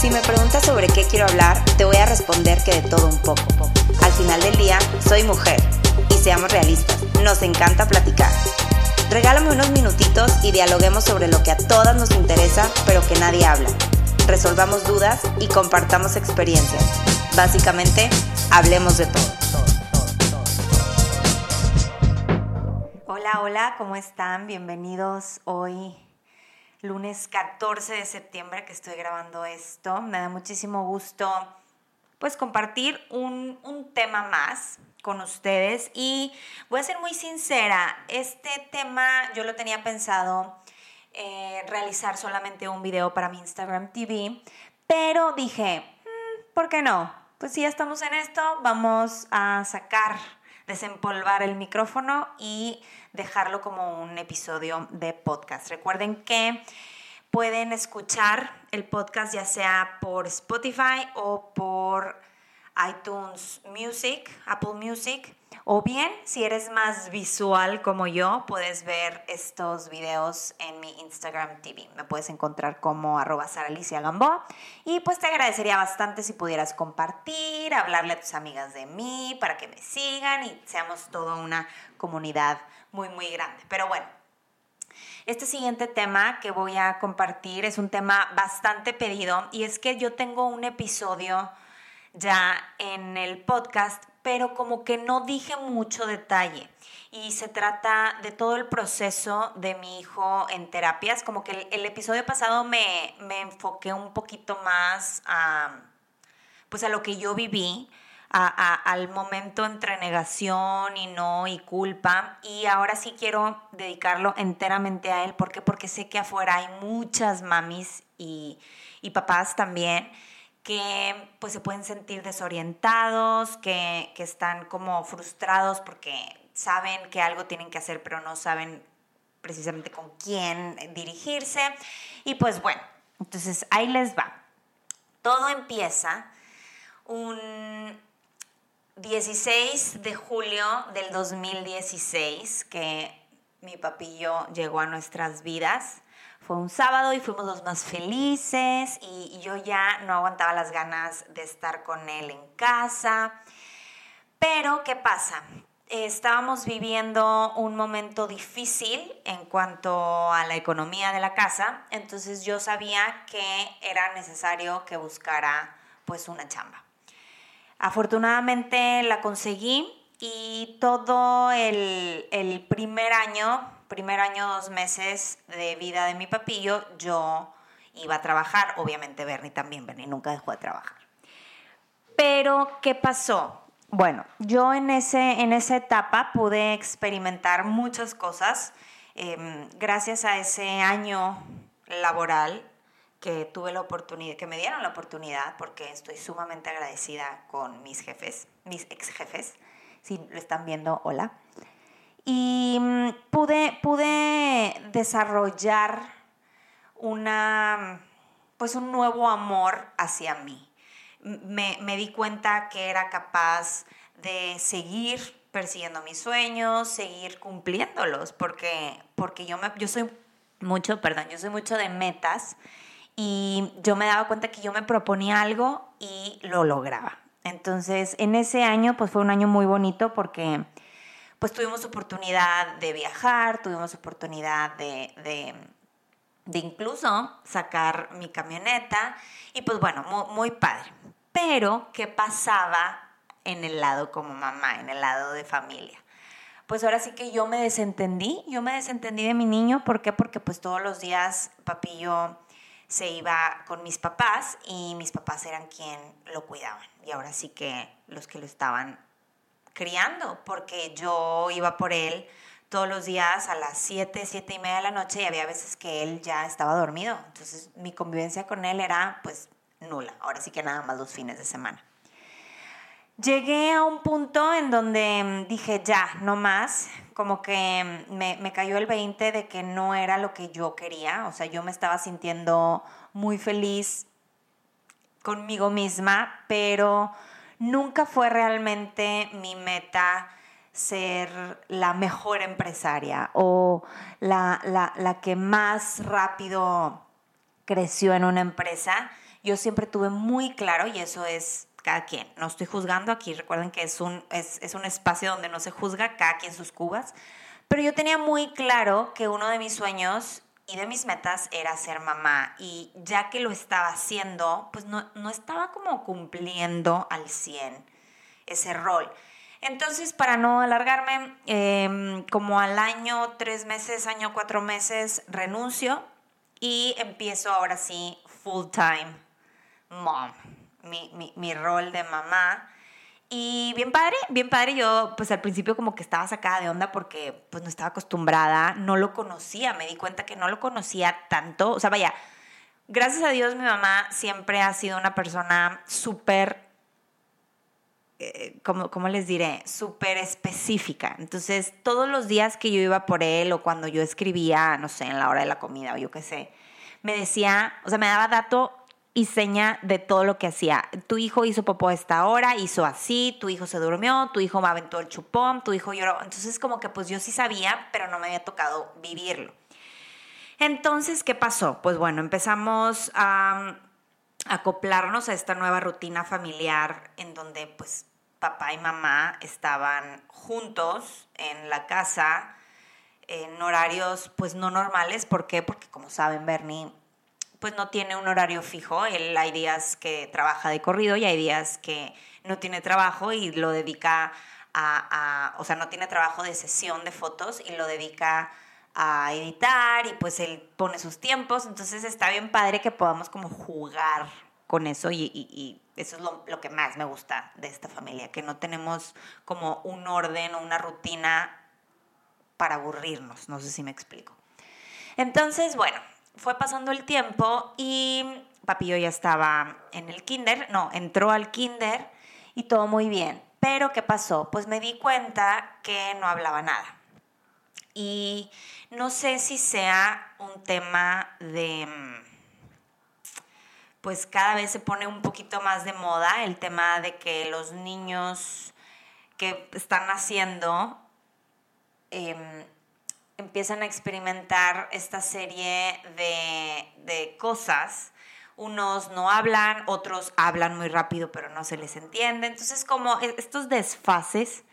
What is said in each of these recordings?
Si me preguntas sobre qué quiero hablar, te voy a responder que de todo un poco. Al final del día, soy mujer. Y seamos realistas, nos encanta platicar. Regálame unos minutitos y dialoguemos sobre lo que a todas nos interesa, pero que nadie habla. Resolvamos dudas y compartamos experiencias. Básicamente, hablemos de todo. Hola, hola, ¿cómo están? Bienvenidos hoy lunes 14 de septiembre que estoy grabando esto. Me da muchísimo gusto pues compartir un, un, tema más con ustedes y voy a ser muy sincera, este tema yo lo tenía pensado eh, realizar solamente un video para mi Instagram TV, pero dije, mm, ¿por qué no? Pues si ya estamos en esto, vamos a sacar, desempolvar el micrófono y dejarlo como un episodio de podcast. Recuerden que pueden escuchar el podcast ya sea por Spotify o por iTunes Music, Apple Music, o bien si eres más visual como yo, puedes ver estos videos en mi Instagram TV. Me puedes encontrar como arroba Alicia Gamboa y pues te agradecería bastante si pudieras compartir, hablarle a tus amigas de mí para que me sigan y seamos toda una comunidad muy, muy grande. Pero bueno, este siguiente tema que voy a compartir es un tema bastante pedido y es que yo tengo un episodio ya en el podcast, pero como que no dije mucho detalle. Y se trata de todo el proceso de mi hijo en terapias. Como que el, episodio pasado me, me, enfoqué un poquito más a, pues a lo que yo viví al momento entre negación y no y culpa. Y ahora sí quiero dedicarlo enteramente a él. ¿Por qué? Porque sé que afuera hay muchas mamis y, y papás también que pues se pueden sentir desorientados, que, que están como frustrados porque saben que algo tienen que hacer pero no saben precisamente con quién dirigirse. Y pues bueno, entonces ahí les va. Todo empieza un 16 de julio del 2016 que mi papillo llegó a nuestras vidas. Fue un sábado y fuimos los más felices y yo ya no aguantaba las ganas de estar con él en casa. Pero, ¿qué pasa? Estábamos viviendo un momento difícil en cuanto a la economía de la casa, entonces yo sabía que era necesario que buscara pues una chamba. Afortunadamente la conseguí y todo el, primer año, primer año, dos meses de vida de mi papillo, yo iba a trabajar. Obviamente Bernie también, Bernie nunca dejó de trabajar. Pero, ¿qué pasó? Bueno, yo en, ese, en esa etapa pude experimentar muchas cosas. Em, gracias a ese año laboral que tuve la oportunidad, que me dieron la oportunidad, porque estoy sumamente agradecida con mis jefes, mis ex jefes, si lo están viendo, hola. Y mm, pude, pude desarrollar una, pues un nuevo amor hacia mí. Me, me di cuenta que era capaz de seguir persiguiendo mis sueños, seguir cumpliéndolos, porque, porque yo, me, yo soy mucho, perdón, yo soy mucho de metas y yo me daba cuenta que yo me proponía algo y lo lograba. Entonces, en ese año, pues fue un año muy bonito porque pues tuvimos oportunidad de viajar, tuvimos oportunidad de, de, de incluso sacar mi camioneta y pues bueno, muy, padre. Pero, ¿qué pasaba en el lado como mamá, en el lado de familia? pues ahora sí que yo me desentendí, yo me desentendí de mi niño, ¿por qué? Porque pues todos los días papi y yo se iba con mis papás y mis papás eran quien lo cuidaban. Y ahora sí que los que lo estaban criando, porque yo iba por él todos los días a las 7, 7 y media de la noche y había veces que él ya estaba dormido. Entonces mi convivencia con él era pues nula. Ahora sí que nada más los fines de semana. Llegué a un punto en donde dije, ya, no más, como que me, me, cayó el 20 de que no era lo que yo quería, o sea, yo me estaba sintiendo muy feliz conmigo misma, pero nunca fue realmente mi meta ser la mejor empresaria o la, la, la que más rápido creció en una empresa. yo siempre tuve muy claro, y eso es cada quien, no estoy juzgando aquí, recuerden que es un, es, es un espacio donde no se juzga, cada quien sus cubas, pero yo tenía muy claro que uno de mis sueños y de mis metas era ser mamá y ya que lo estaba haciendo, pues no, no estaba como cumpliendo al 100 ese rol. Entonces, para no alargarme, em, como al año, tres meses, año, cuatro meses, renuncio y empiezo ahora sí full time mom, mi, mi, mi rol de mamá. Y bien padre, bien padre. Yo, pues al principio como que estaba sacada de onda porque pues no estaba acostumbrada, no lo conocía, me di cuenta que no lo conocía tanto. O sea, vaya, gracias a Dios mi mamá siempre ha sido una persona súper, eh, ¿cómo, les diré? Súper específica. Entonces, todos los días que yo iba por él o cuando yo escribía, no sé, en la hora de la comida o yo qué sé, me decía, o sea, me daba dato y seña de todo lo que hacía. Tu hijo hizo popó a esta hora, hizo así, tu hijo se durmió, tu hijo me aventó el chupón, tu hijo lloró. Entonces como que pues yo sí sabía, pero no me había tocado vivirlo. Entonces, ¿qué pasó? Pues bueno, empezamos a, acoplarnos a esta nueva rutina familiar en donde pues papá y mamá estaban juntos en la casa en horarios pues no normales. ¿Por qué? Porque como saben, Bernie pues no tiene un horario fijo. Él hay días que trabaja de corrido y hay días que no tiene trabajo y lo dedica a, o sea, no tiene trabajo de sesión de fotos y lo dedica a editar y pues él pone sus tiempos. Entonces está bien padre que podamos como jugar con eso y, eso es lo, lo, que más me gusta de esta familia, que no tenemos como un orden o una rutina para aburrirnos, no sé si me explico. Entonces, bueno, fue pasando el tiempo y Papillo ya estaba en el kinder, no, entró al kinder y todo muy bien. Pero ¿qué pasó? Pues me di cuenta que no hablaba nada. Y no sé si sea un tema de, pues cada vez se pone un poquito más de moda el tema de que los niños que están naciendo em, empiezan a experimentar esta serie de, cosas. Unos no hablan, otros hablan muy rápido pero no se les entiende. Entonces como e, estos desfases.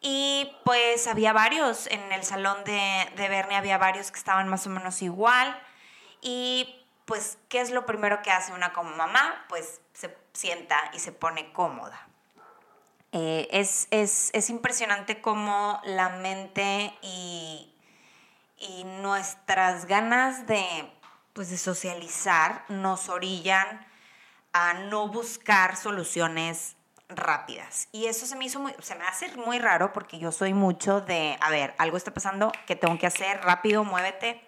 Y pues había varios, en el salón de, de Bernie había varios que estaban más o menos igual. Y pues, ¿qué es lo primero que hace una como mamá? Pues se sienta y se pone cómoda. Eh, es, es, es, impresionante cómo la mente y, y nuestras ganas de, pues, de socializar nos orillan a no buscar soluciones rápidas. Y eso se me hizo muy, se me hace muy raro porque yo soy mucho de, a ver, algo está pasando, ¿qué tengo que hacer? Rápido, muévete.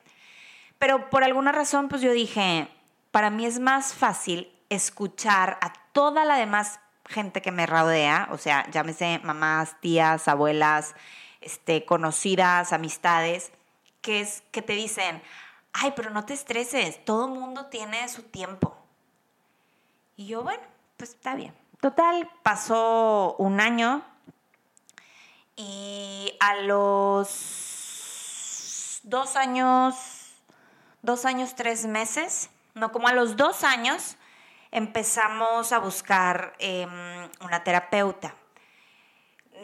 Pero por alguna razón, pues yo dije, para mí es más fácil escuchar a toda la demás gente que me rodea, o sea, llámese mamás, tías, abuelas, este, conocidas, amistades, que es que te dicen, ay, pero no te estreses, todo mundo tiene su tiempo. Y yo, bueno, pues está bien. Total, pasó un año y a los dos años, dos años, tres meses, no, como a los dos años, empezamos a buscar em, una terapeuta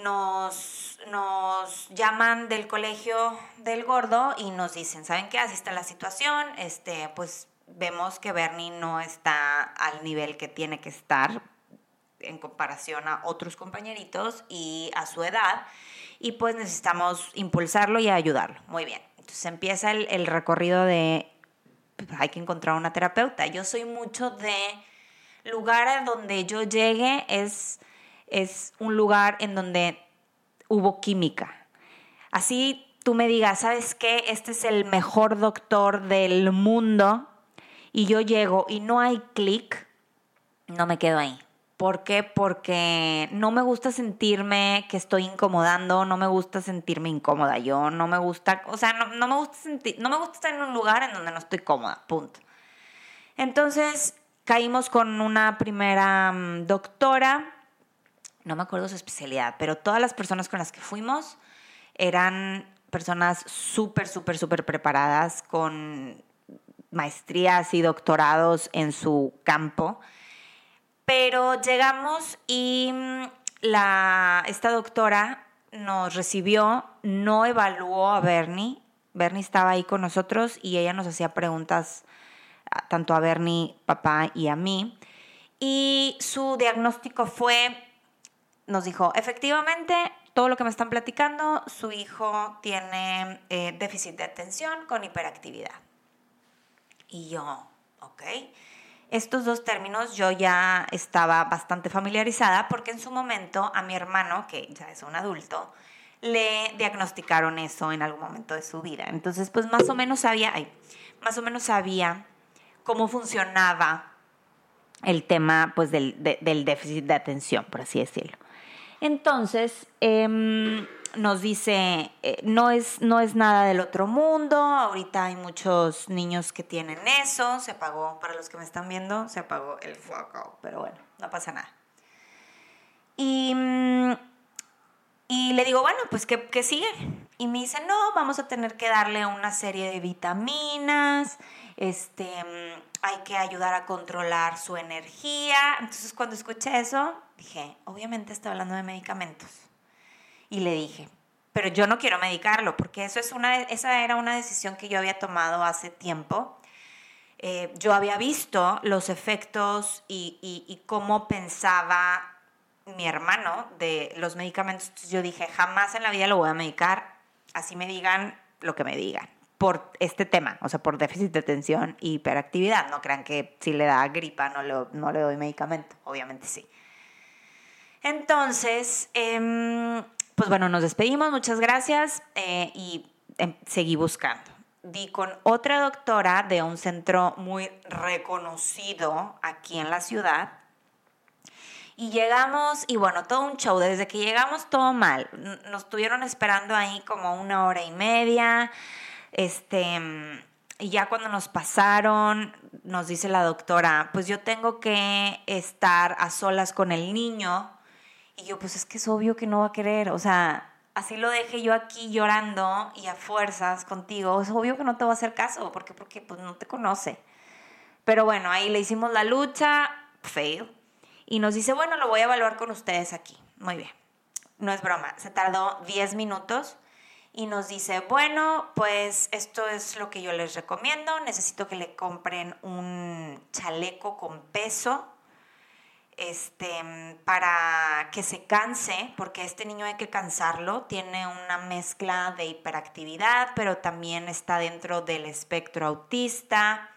nos, nos llaman del colegio del gordo y nos dicen, ¿saben qué? Así está la situación, este, pues vemos que Bernie no está al nivel que tiene que estar en comparación a otros compañeritos y a su edad y pues necesitamos impulsarlo y ayudarlo. Muy bien. Entonces empieza el, el recorrido de pues, hay que encontrar una terapeuta. Yo soy mucho de lugar donde yo llegue es es un lugar en donde hubo química. Así tú me digas, ¿sabes qué? Este es el mejor doctor del mundo y yo llego y no hay clic, no me quedo ahí. ¿Por qué? Porque no me gusta sentirme que estoy incomodando, no me gusta sentirme incómoda. Yo no me gusta, o sea, no, me gusta sentir, no me gusta estar en un lugar en donde no estoy cómoda, punto. Entonces caímos con una primera mm, doctora no me acuerdo su especialidad, pero todas las personas con las que fuimos eran personas súper, súper, súper preparadas, con maestrías y doctorados en su campo. Pero llegamos y mm, la, esta doctora nos recibió, no evaluó a Bernie. Bernie estaba ahí con nosotros y ella nos hacía preguntas tanto a Bernie, papá y a mí. Y su diagnóstico fue, nos dijo, efectivamente, todo lo que me están platicando, su hijo tiene eh, déficit de atención con hiperactividad. Y yo, ok. Estos dos términos yo ya estaba bastante familiarizada porque en su momento a mi hermano, que ya es un adulto, le diagnosticaron eso en algún momento de su vida. Entonces, pues más o menos sabía, más o menos sabía cómo funcionaba el tema pues, del, del déficit de atención, por así decirlo. Entonces, em, nos dice, eh, no, es, no es nada del otro mundo, ahorita hay muchos niños que tienen eso, se apagó, para los que me están viendo, se apagó el fuego, pero bueno, no pasa nada. Y, mm, y le digo, bueno, pues ¿qué, ¿qué sigue? Y me dice, no, vamos a tener que darle una serie de vitaminas, este, mm, hay que ayudar a controlar su energía. Entonces cuando escuché eso, dije, obviamente está hablando de medicamentos. Y le dije, pero yo no quiero medicarlo, porque eso es una, esa era una decisión que yo había tomado hace tiempo. Eh, yo había visto los efectos y, y, cómo pensaba mi hermano de los medicamentos. Entonces yo dije, jamás en la vida lo voy a medicar, así me digan lo que me digan por este tema, o sea, por déficit de atención y hiperactividad. No crean que si le da gripa no le, no le doy medicamento, obviamente sí. Entonces, em, pues bueno, nos despedimos, muchas gracias eh, y em, seguí buscando. Di con otra doctora de un centro muy reconocido aquí en la ciudad. Y llegamos, y bueno, todo un show. Desde que llegamos, todo mal. Nos estuvieron esperando ahí como una hora y media. Este, y ya cuando nos pasaron, nos dice la doctora, pues yo tengo que estar a solas con el niño. Y yo, pues es que es obvio que no va a querer. O sea, así lo dejé yo aquí llorando y a fuerzas contigo. Es obvio que no te va a hacer caso, porque, porque pues no te conoce. Pero bueno, ahí le hicimos la lucha, fail. Y nos dice, bueno, lo voy a evaluar con ustedes aquí. Muy bien. No es broma, se tardó 10 minutos y nos dice, bueno, pues esto es lo que yo les recomiendo, necesito que le compren un chaleco con peso este, para que se canse, porque este niño hay que cansarlo, tiene una mezcla de hiperactividad, pero también está dentro del espectro autista,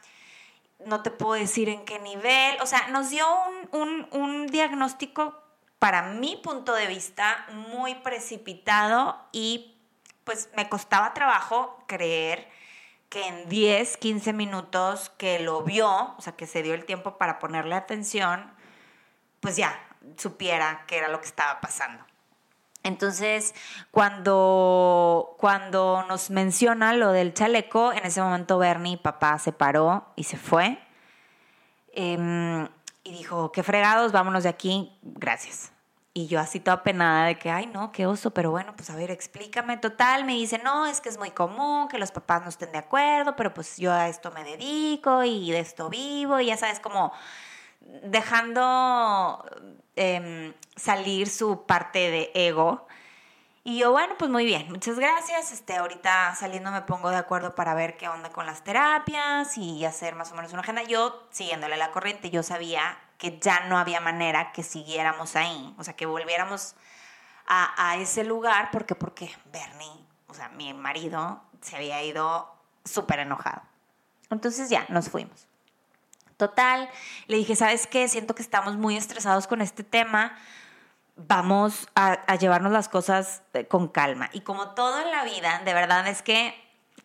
no te puedo decir en qué nivel, o sea, nos dio un, un, un diagnóstico para mi punto de vista muy precipitado y pues me costaba trabajo creer que en 10, 15 minutos que lo vio, o sea, que se dio el tiempo para ponerle atención, pues ya supiera qué era lo que estaba pasando. Entonces, cuando, cuando nos menciona lo del chaleco, en ese momento Bernie, papá, se paró y se fue. Em, y dijo, qué fregados, vámonos de aquí, gracias. Y yo así toda penada de que, ay, no, qué oso, pero bueno, pues a ver, explícame. Total, me dice, no, es que es muy común que los papás no estén de acuerdo, pero pues yo a esto me dedico y de esto vivo y ya sabes, como dejando em, salir su parte de ego. Y yo, bueno, pues muy bien, muchas gracias. Este, ahorita saliendo me pongo de acuerdo para ver qué onda con las terapias y hacer más o menos una agenda. Yo, siguiéndole la corriente, yo sabía que ya no había manera que siguiéramos ahí, o sea, que volviéramos a, ese lugar, porque porque Bernie, o sea, mi marido, se había ido súper enojado. Entonces ya, nos fuimos. Total, le dije, ¿sabes qué? Siento que estamos muy estresados con este tema, vamos a, a llevarnos las cosas eh, con calma. Y como todo en la vida, de verdad es que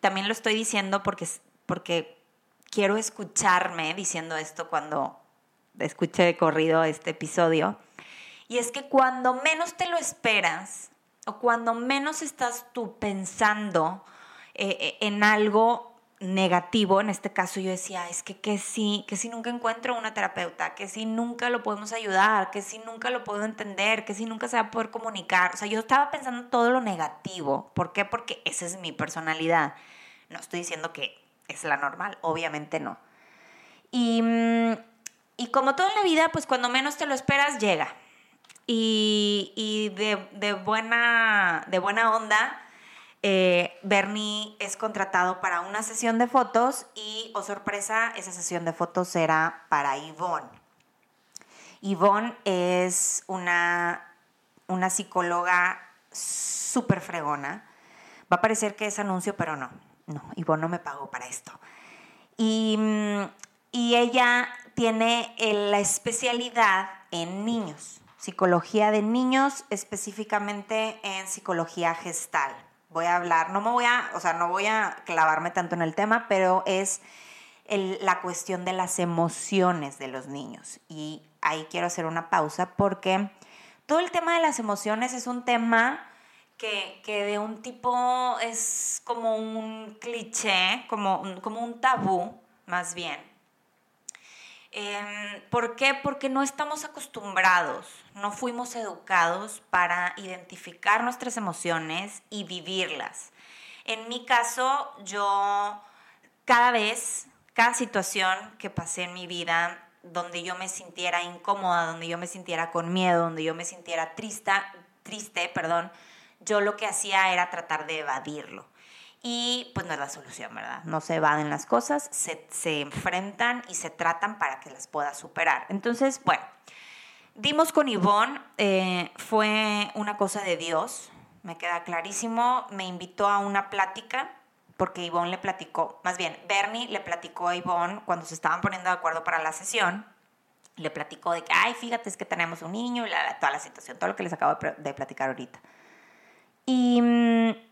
también lo estoy diciendo porque, porque quiero escucharme diciendo esto cuando escuché de corrido este episodio. Y es que cuando menos te lo esperas o cuando menos estás tú pensando eh, eh, en algo negativo, en este caso yo decía, es que, que sí, que si nunca encuentro una terapeuta, que si nunca lo podemos ayudar, que si nunca lo puedo entender, que si nunca se va a poder comunicar. O sea, yo estaba pensando todo lo negativo. ¿Por qué? Porque esa es mi personalidad. No estoy diciendo que es la normal, obviamente no. Y, mm, y como todo en la vida, pues cuando menos te lo esperas, llega. Y, de buena onda, eh, Bernie es contratado para una sesión de fotos y, oh sorpresa, esa sesión de fotos era para Yvonne. Yvonne es una, una psicóloga súper fregona. Va a parecer que es anuncio, pero no. No, Yvonne no me pagó para esto. Y, mm, y ella tiene la especialidad en niños, psicología de niños, específicamente en psicología gestal. Voy a hablar, no me voy a, o sea, no voy a clavarme tanto en el tema, pero es la cuestión de las emociones de los niños. Y ahí quiero hacer una pausa porque todo el tema de las emociones es un tema que, de un tipo es como un cliché, como, como un tabú, más bien. Em, ¿Por qué? Porque no estamos acostumbrados, no fuimos educados para identificar nuestras emociones y vivirlas. En mi caso, yo cada vez, cada situación que pasé en mi vida, donde yo me sintiera incómoda, donde yo me sintiera con miedo, donde yo me sintiera triste, triste, perdón, yo lo que hacía era tratar de evadirlo. Y pues no es la solución, ¿verdad? No se evaden las cosas, se, se enfrentan y se tratan para que las puedas superar. Entonces, bueno, dimos con Ivonne, eh, fue una cosa de Dios, me queda clarísimo, me invitó a una plática porque Ivonne le platicó, más bien, Bernie le platicó a Ivonne cuando se estaban poniendo de acuerdo para la sesión, le platicó de que, ay, fíjate, es que tenemos un niño y la, toda la situación, todo lo que les acabo de platicar ahorita. Y mm,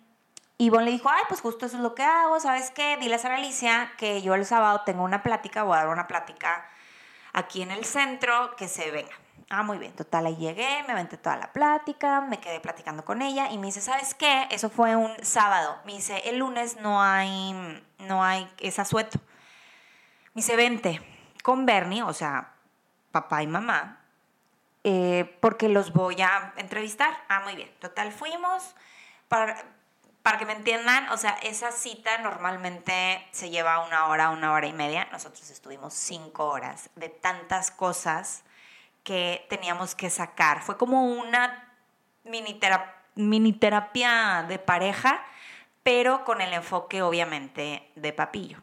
Ivonne le dijo, ay, pues justo eso es lo que hago, ¿sabes qué? Dile a Alicia que yo el sábado tengo una plática, voy a dar una plática aquí en el centro, que se venga. Ah, muy bien, total, ahí llegué, me aventé toda la plática, me quedé platicando con ella y me dice, ¿sabes qué? Eso fue un sábado. Me dice, el lunes no hay, no hay esa sueto. Me dice, vente con Bernie, o sea, papá y mamá, eh, porque los voy a entrevistar. Ah, muy bien, total, fuimos para, para que me entiendan, o sea, esa cita normalmente se lleva una hora, una hora y media. Nosotros estuvimos cinco horas de tantas cosas que teníamos que sacar. Fue como una mini, terapia de pareja, pero con el enfoque obviamente de papillo.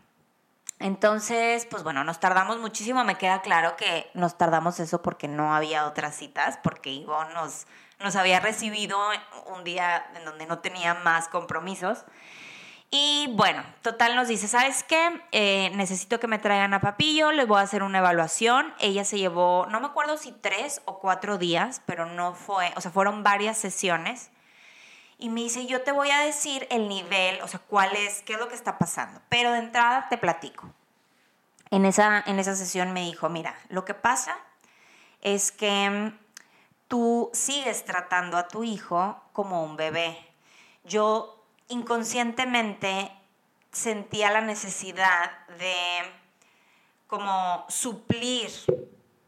Entonces, pues bueno, nos tardamos muchísimo. Me queda claro que nos tardamos eso porque no había otras citas, porque Ivonne nos, nos había recibido un día en donde no tenía más compromisos. Y bueno, total nos dice, ¿sabes qué? Eh, necesito que me traigan a Papillo, les voy a hacer una evaluación. Ella se llevó, no me acuerdo si tres o cuatro días, pero no fue, o sea, fueron varias sesiones. Y me dice, yo te voy a decir el nivel, o sea, cuál es, qué es lo que está pasando. Pero de entrada te platico. En esa, en esa sesión me dijo, mira, lo que pasa es que tú sigues tratando a tu hijo como un bebé. Yo inconscientemente sentía la necesidad de como suplir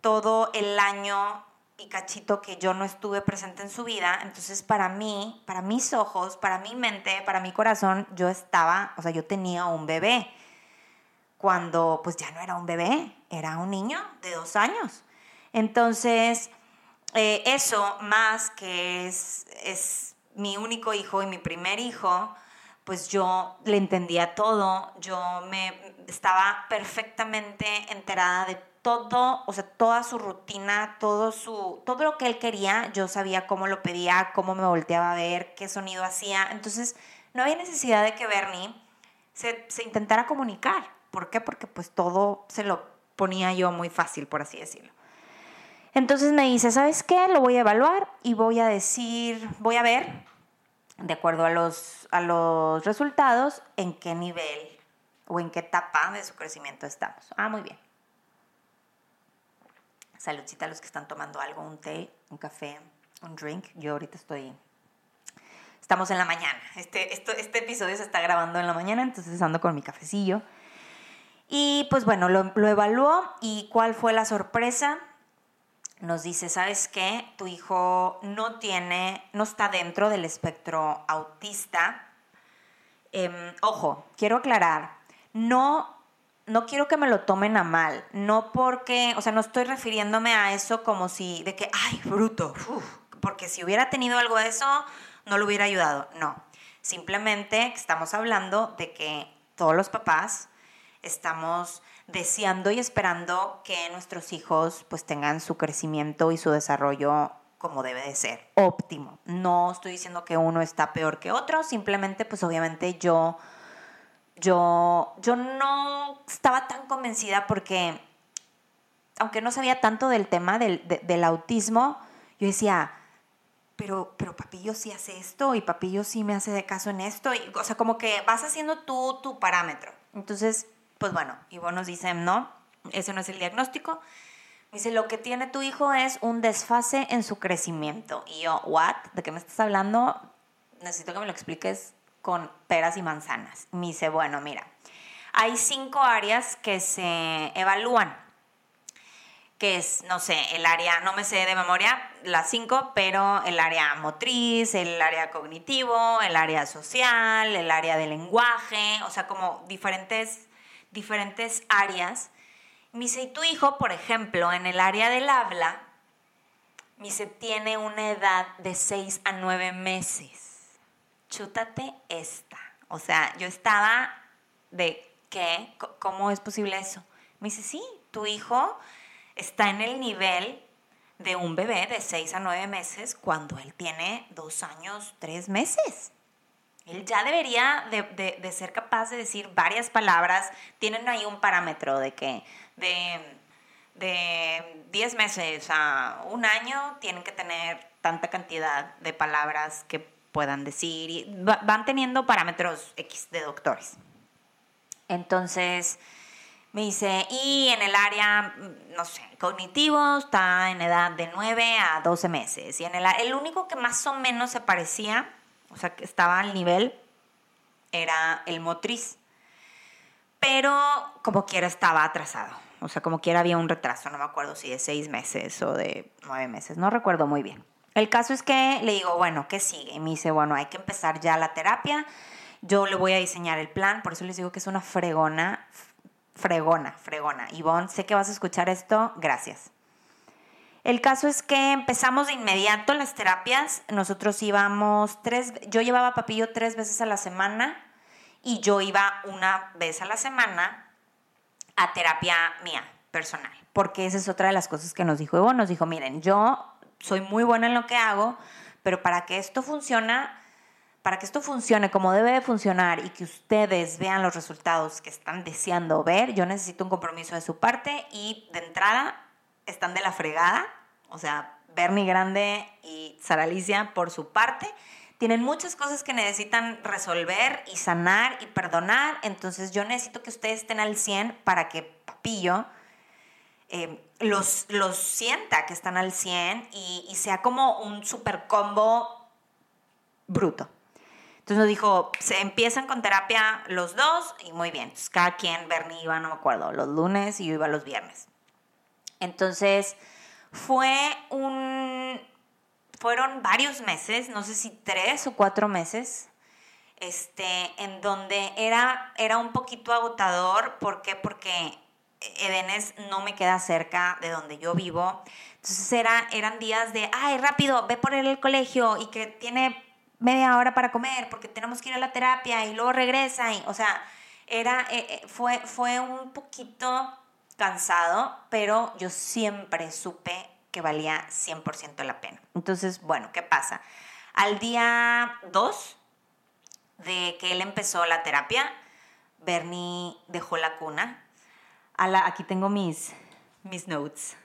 todo el año y cachito que yo no estuve presente en su vida. Entonces, para mí, para mis ojos, para mi mente, para mi corazón, yo estaba, o sea, yo tenía un bebé. Cuando pues ya no era un bebé, era un niño de dos años. Entonces, eh, eso más que es, es mi único hijo y mi primer hijo, pues yo le entendía todo, yo me estaba perfectamente enterada de todo, o sea, toda su rutina, todo su, todo lo que él quería, yo sabía cómo lo pedía, cómo me volteaba a ver, qué sonido hacía. Entonces, no había necesidad de que Bernie se, se intentara comunicar. ¿Por qué? Porque pues todo se lo ponía yo muy fácil, por así decirlo. Entonces me dice, ¿sabes qué? Lo voy a evaluar y voy a decir, voy a ver, de acuerdo a los, a los resultados, en qué nivel o en qué etapa de su crecimiento estamos. Ah, muy bien. Saludcita a los que están tomando algo, un té, un café, un drink. Yo ahorita estoy... Estamos en la mañana. Este, este episodio se está grabando en la mañana, entonces ando con mi cafecillo. Y pues bueno, lo, evaluó y cuál fue la sorpresa. Nos dice, ¿sabes qué? Tu hijo no tiene, no está dentro del espectro autista. Em, ojo, quiero aclarar, no no quiero que me lo tomen a mal, no porque, o sea, no estoy refiriéndome a eso como si, de que, ay, bruto, porque si hubiera tenido algo de eso, no lo hubiera ayudado. No, simplemente estamos hablando de que todos los papás estamos deseando y esperando que nuestros hijos pues tengan su crecimiento y su desarrollo como debe de ser, óptimo. No estoy diciendo que uno está peor que otro, simplemente pues obviamente yo yo, yo no estaba tan convencida porque, aunque no sabía tanto del tema del, autismo, yo decía, pero, pero Papillo sí hace esto y Papillo sí me hace de caso en esto. Y, o sea, como que vas haciendo tú tu parámetro. Entonces, pues bueno, y vos nos dice, no, ese no es el diagnóstico. dice, lo que tiene tu hijo es un desfase en su crecimiento. Y yo, ¿what? ¿De qué me estás hablando? Necesito que me lo expliques con peras y manzanas. Me dice, bueno, mira, hay cinco áreas que se evalúan, que es, no sé, el área, no me sé de memoria las cinco, pero el área motriz, el área cognitivo, el área social, el área de lenguaje, o sea, como diferentes, diferentes áreas. Me dice, y tu hijo, por ejemplo, en el área del habla, me dice, tiene una edad de seis a nueve meses chútate esta. O sea, yo estaba de, ¿qué? ¿Cómo es posible eso? Me dice, sí, tu hijo está en el nivel de un bebé de 6 a 9 meses cuando él tiene 2 años, 3 meses. Él ya debería de, de, ser capaz de decir varias palabras. Tienen ahí un parámetro de que de, de 10 meses a un año tienen que tener tanta cantidad de palabras que puedan decir. Y van teniendo parámetros X de doctores. Entonces, me dice, y en el área, no sé, cognitivo, está en edad de 9 a 12 meses. Y en el, el único que más o menos se parecía, o sea, que estaba al nivel, era el motriz. Pero como quiera estaba atrasado. O sea, como quiera había un retraso, no me acuerdo si de 6 meses o de 9 meses, no recuerdo muy bien. El caso es que le digo, bueno, ¿qué sigue? Y me dice, bueno, hay que empezar ya la terapia. Yo le voy a diseñar el plan, por eso les digo que es una fregona, fregona, fregona. Ivonne, sé que vas a escuchar esto, gracias. El caso es que empezamos de inmediato las terapias. Nosotros íbamos tres, yo llevaba Papillo tres veces a la semana y yo iba una vez a la semana a terapia mía, personal. Porque esa es otra de las cosas que nos dijo Ivonne. Nos dijo, miren, yo soy muy buena en lo que hago, pero para que esto funcione, para que esto funcione como debe de funcionar y que ustedes vean los resultados que están deseando ver, yo necesito un compromiso de su parte y de entrada están de la fregada, o sea, Bernie Grande y Sara Alicia por su parte tienen muchas cosas que necesitan resolver y sanar y perdonar, entonces yo necesito que ustedes estén al 100 para que Papillo eh, los, los sienta que están al 100 y, sea como un super combo bruto. Entonces nos dijo, se empiezan con terapia los dos y muy bien. Entonces, cada quien, Bernie iba, no me acuerdo, los lunes y yo iba los viernes. Entonces fue un, fueron varios meses, no sé si tres o cuatro meses, este, en donde era, era un poquito agotador. ¿Por qué? Porque Edenes no me queda cerca de donde yo vivo. Entonces era, eran días de, ay, rápido, ve por él al colegio y que tiene media hora para comer porque tenemos que ir a la terapia y luego regresa. Y, o sea, era, eh, eh, fue, fue un poquito cansado, pero yo siempre supe que valía 100% la pena. Entonces, bueno, ¿qué pasa? Al día 2 de que él empezó la terapia, Bernie dejó la cuna aquí tengo mis, mis notes.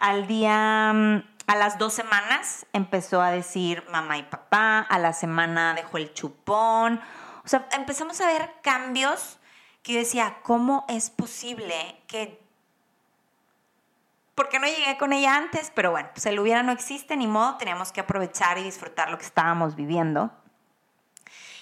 Al día, mm, a las dos semanas empezó a decir mamá y papá, a la semana dejó el chupón. O sea, empezamos a ver cambios que yo decía, ¿cómo es posible que... Porque no llegué con ella antes, pero bueno, pues el hubiera no existe, ni modo, teníamos que aprovechar y disfrutar lo que estábamos viviendo.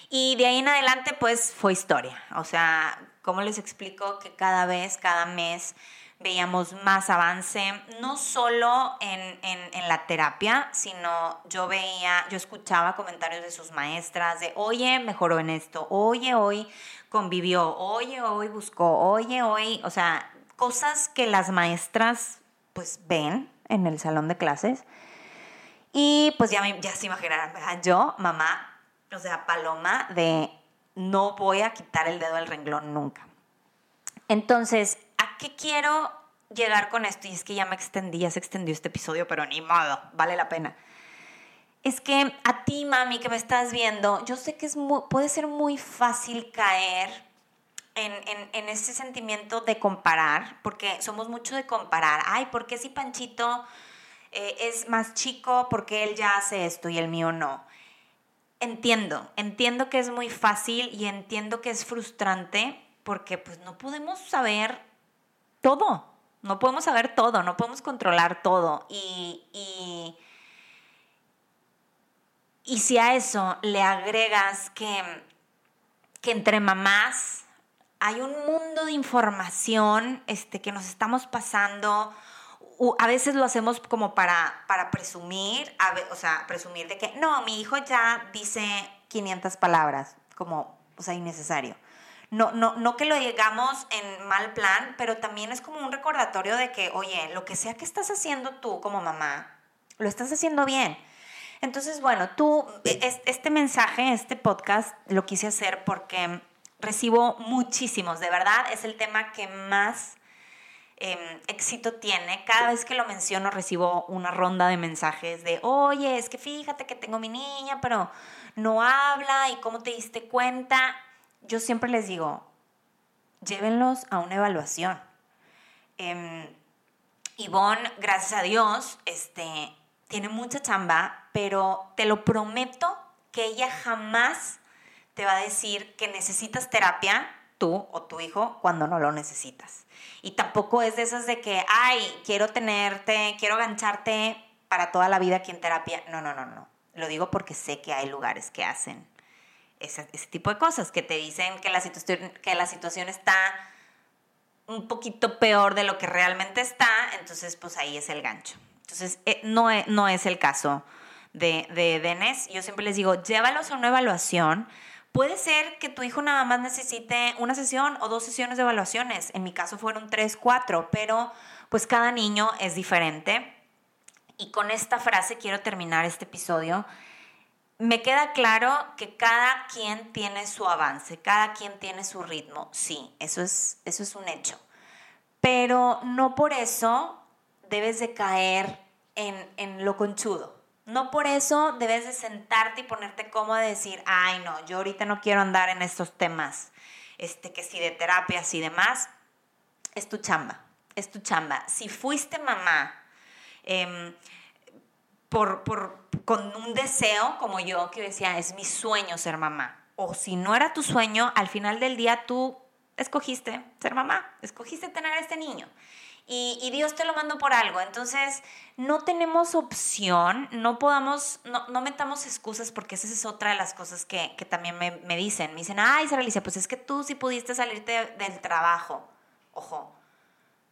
Y de ahí en adelante, pues fue historia. O sea, ¿Cómo les explico que cada vez, cada mes veíamos más avance, no solo en, en, la terapia, sino yo veía, yo escuchaba comentarios de sus maestras de, oye, mejoró en esto, oye, hoy convivió, oye, hoy buscó, oye, hoy, o sea, cosas que las maestras pues ven en el salón de clases. Y pues ya, ya se imaginarán, yo, mamá, o sea, paloma de no voy a quitar el dedo del renglón nunca. Entonces, ¿a qué quiero llegar con esto? Y es que ya me extendí, ya se extendió este episodio, pero ni modo, vale la pena. Es que a ti, mami, que me estás viendo, yo sé que es puede ser muy fácil caer en, en, ese sentimiento de comparar, porque somos mucho de comparar. Ay, ¿por qué si Panchito eh, es más chico? Porque él ya hace esto y el mío no? Entiendo, entiendo que es muy fácil y entiendo que es frustrante porque pues no podemos saber todo, no podemos saber todo, no podemos controlar todo. Y, y, y si a eso le agregas que, que entre mamás hay un mundo de información este, que nos estamos pasando. A veces lo hacemos como para, para presumir, o sea, presumir de que, no, mi hijo ya dice 500 palabras, como, o sea, innecesario. No, no, no que lo digamos en mal plan, pero también es como un recordatorio de que, oye, lo que sea que estás haciendo tú como mamá, lo estás haciendo bien. Entonces, bueno, tú, e, este mensaje, este podcast, lo quise hacer porque recibo muchísimos, de verdad, es el tema que más em, éxito tiene. Cada vez que lo menciono recibo una ronda de mensajes de, oye, es que fíjate que tengo mi niña, pero no habla y cómo te diste cuenta. Yo siempre les digo, llévenlos a una evaluación. Eh, Ivonne, gracias a Dios, este, tiene mucha chamba, pero te lo prometo que ella jamás te va a decir que necesitas terapia, tú o tu hijo, cuando no lo necesitas. Y tampoco es de esas de que, ay, quiero tenerte, quiero gancharte para toda la vida aquí en terapia. No, no, no, no. Lo digo porque sé que hay lugares que hacen ese, tipo de cosas, que te dicen que la, situación, que la situación está un poquito peor de lo que realmente está, entonces pues ahí es el gancho. Entonces eh, no, es, no es el caso de, de Dennis. Yo siempre les digo, llévalos a una evaluación Puede ser que tu hijo nada más necesite una sesión o dos sesiones de evaluaciones. En mi caso fueron tres, cuatro, pero pues cada niño es diferente. Y con esta frase quiero terminar este episodio. Me queda claro que cada quien tiene su avance, cada quien tiene su ritmo. Sí, eso es, eso es un hecho. Pero no por eso debes de caer en, en lo conchudo. No por eso debes de sentarte y ponerte cómodo y decir, ay no, yo ahorita no quiero andar en estos temas, este, que si de terapias y demás, es tu chamba, es tu chamba. Si fuiste mamá em, por, con un deseo como yo, que decía, es mi sueño ser mamá, o si no era tu sueño, al final del día tú escogiste ser mamá, escogiste tener a este niño y, Dios te lo mandó por algo. Entonces, no tenemos opción, no podamos, no, metamos excusas porque esa es otra de las cosas que, también me, dicen. Me dicen, ay, Sara Alicia, pues es que tú sí pudiste salirte del trabajo. Ojo,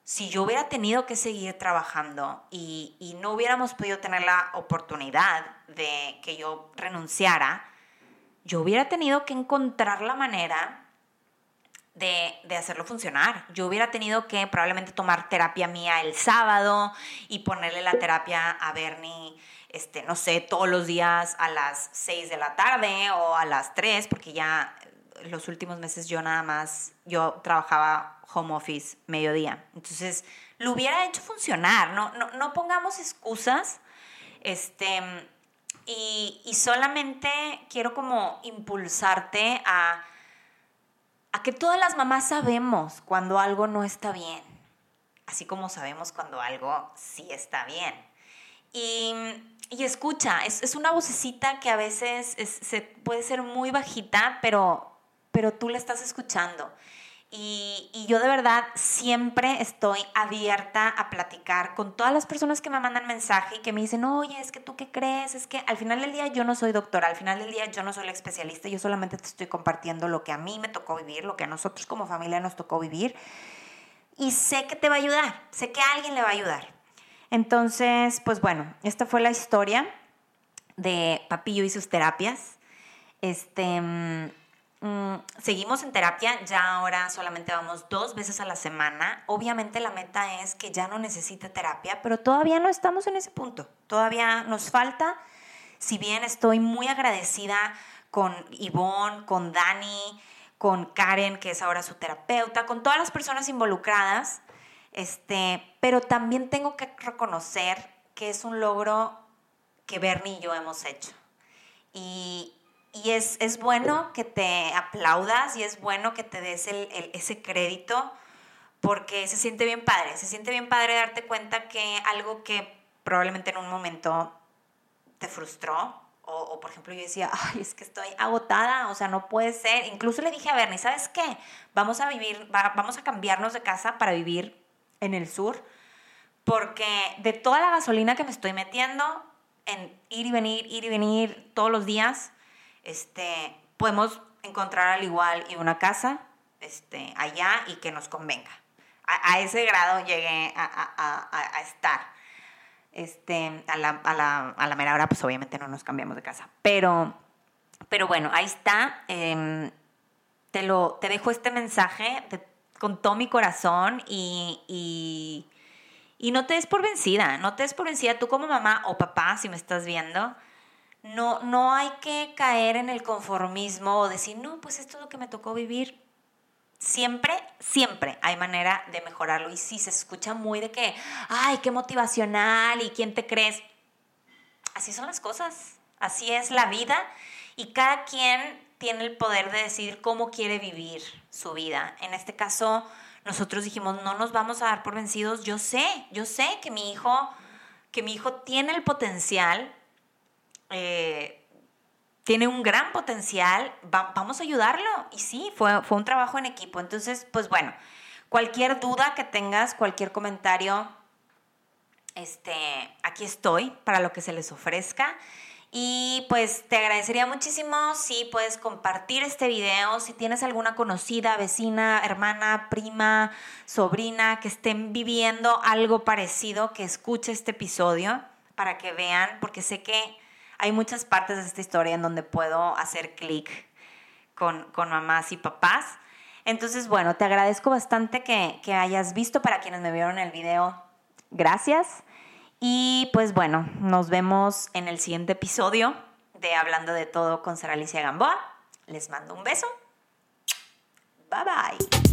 si yo hubiera tenido que seguir trabajando y, y no hubiéramos podido tener la oportunidad de que yo renunciara, yo hubiera tenido que encontrar la manera de, hacerlo funcionar. Yo hubiera tenido que probablemente tomar terapia mía el sábado y ponerle la terapia a Bernie, este, no sé, todos los días a las 6 de la tarde o a las 3, porque ya los últimos meses yo nada más, yo trabajaba home office mediodía. Entonces, lo hubiera hecho funcionar, no, no, no pongamos excusas. Este, y, y solamente quiero como impulsarte a a que todas las mamás sabemos cuando algo no está bien, así como sabemos cuando algo sí está bien. Y, escucha, es, una vocecita que a veces se, puede ser muy bajita, pero, pero tú la estás escuchando. Y, yo de verdad siempre estoy abierta a platicar con todas las personas que me mandan mensaje y que me dicen, oye, es que tú qué crees, es que al final del día yo no soy doctora, al final del día yo no soy la especialista, yo solamente te estoy compartiendo lo que a mí me tocó vivir, lo que a nosotros como familia nos tocó vivir. Y sé que te va a ayudar, sé que a alguien le va a ayudar. Entonces, pues bueno, esta fue la historia de Papillo y sus terapias. Este, mm, seguimos en terapia, ya ahora solamente vamos dos veces a la semana. Obviamente la meta es que ya no necesite terapia, pero todavía no estamos en ese punto. Todavía nos falta, si bien estoy muy agradecida con Ivonne, con Dani, con Karen, que es ahora su terapeuta, con todas las personas involucradas, este, pero también tengo que reconocer que es un logro que Bernie y yo hemos hecho. Y, y es, es, bueno que te aplaudas y es bueno que te des el, ese crédito porque se siente bien padre, se siente bien padre darte cuenta que algo que probablemente en un momento te frustró, o, por ejemplo yo decía, ay, es que estoy agotada, o sea, no puede ser. Incluso le dije a Bernie, ¿sabes qué? Vamos a vivir, vamos a cambiarnos de casa para vivir en el sur, porque de toda la gasolina que me estoy metiendo en ir y venir, ir y venir todos los días, este, podemos encontrar al igual y una casa este, allá y que nos convenga. A, ese grado llegué a, estar. Este, a, la, a, la, a la mera hora, pues obviamente no nos cambiamos de casa. Pero, pero bueno, ahí está. Em, te, lo, te dejo este mensaje con todo mi corazón y, y, y no te des por vencida, no te des por vencida tú como mamá o papá, si me estás viendo no, no hay que caer en el conformismo o decir, no, pues esto es lo que me tocó vivir. Siempre, siempre hay manera de mejorarlo. Y si se escucha muy de que, ay, qué motivacional y quién te crees. Así son las cosas, así es la vida y cada quien tiene el poder de decidir cómo quiere vivir su vida. En este caso, nosotros dijimos, no nos vamos a dar por vencidos. Yo sé, yo sé que mi hijo, que mi hijo tiene el potencial eh, tiene un gran potencial, vamos a ayudarlo. Y sí, fue, fue un trabajo en equipo. Entonces, pues bueno, cualquier duda que tengas, cualquier comentario, este, aquí estoy para lo que se les ofrezca. Y pues te agradecería muchísimo si puedes compartir este video, si tienes alguna conocida, vecina, hermana, prima, sobrina que estén viviendo algo parecido, que escuche este episodio para que vean, porque sé que hay muchas partes de esta historia en donde puedo hacer clic con, mamás y papás. Entonces, bueno, te agradezco bastante que, que hayas visto para quienes me vieron el video. Gracias. Y pues bueno, nos vemos en el siguiente episodio de Hablando de Todo con Sara Alicia Gamboa. Les mando un beso. Bye bye.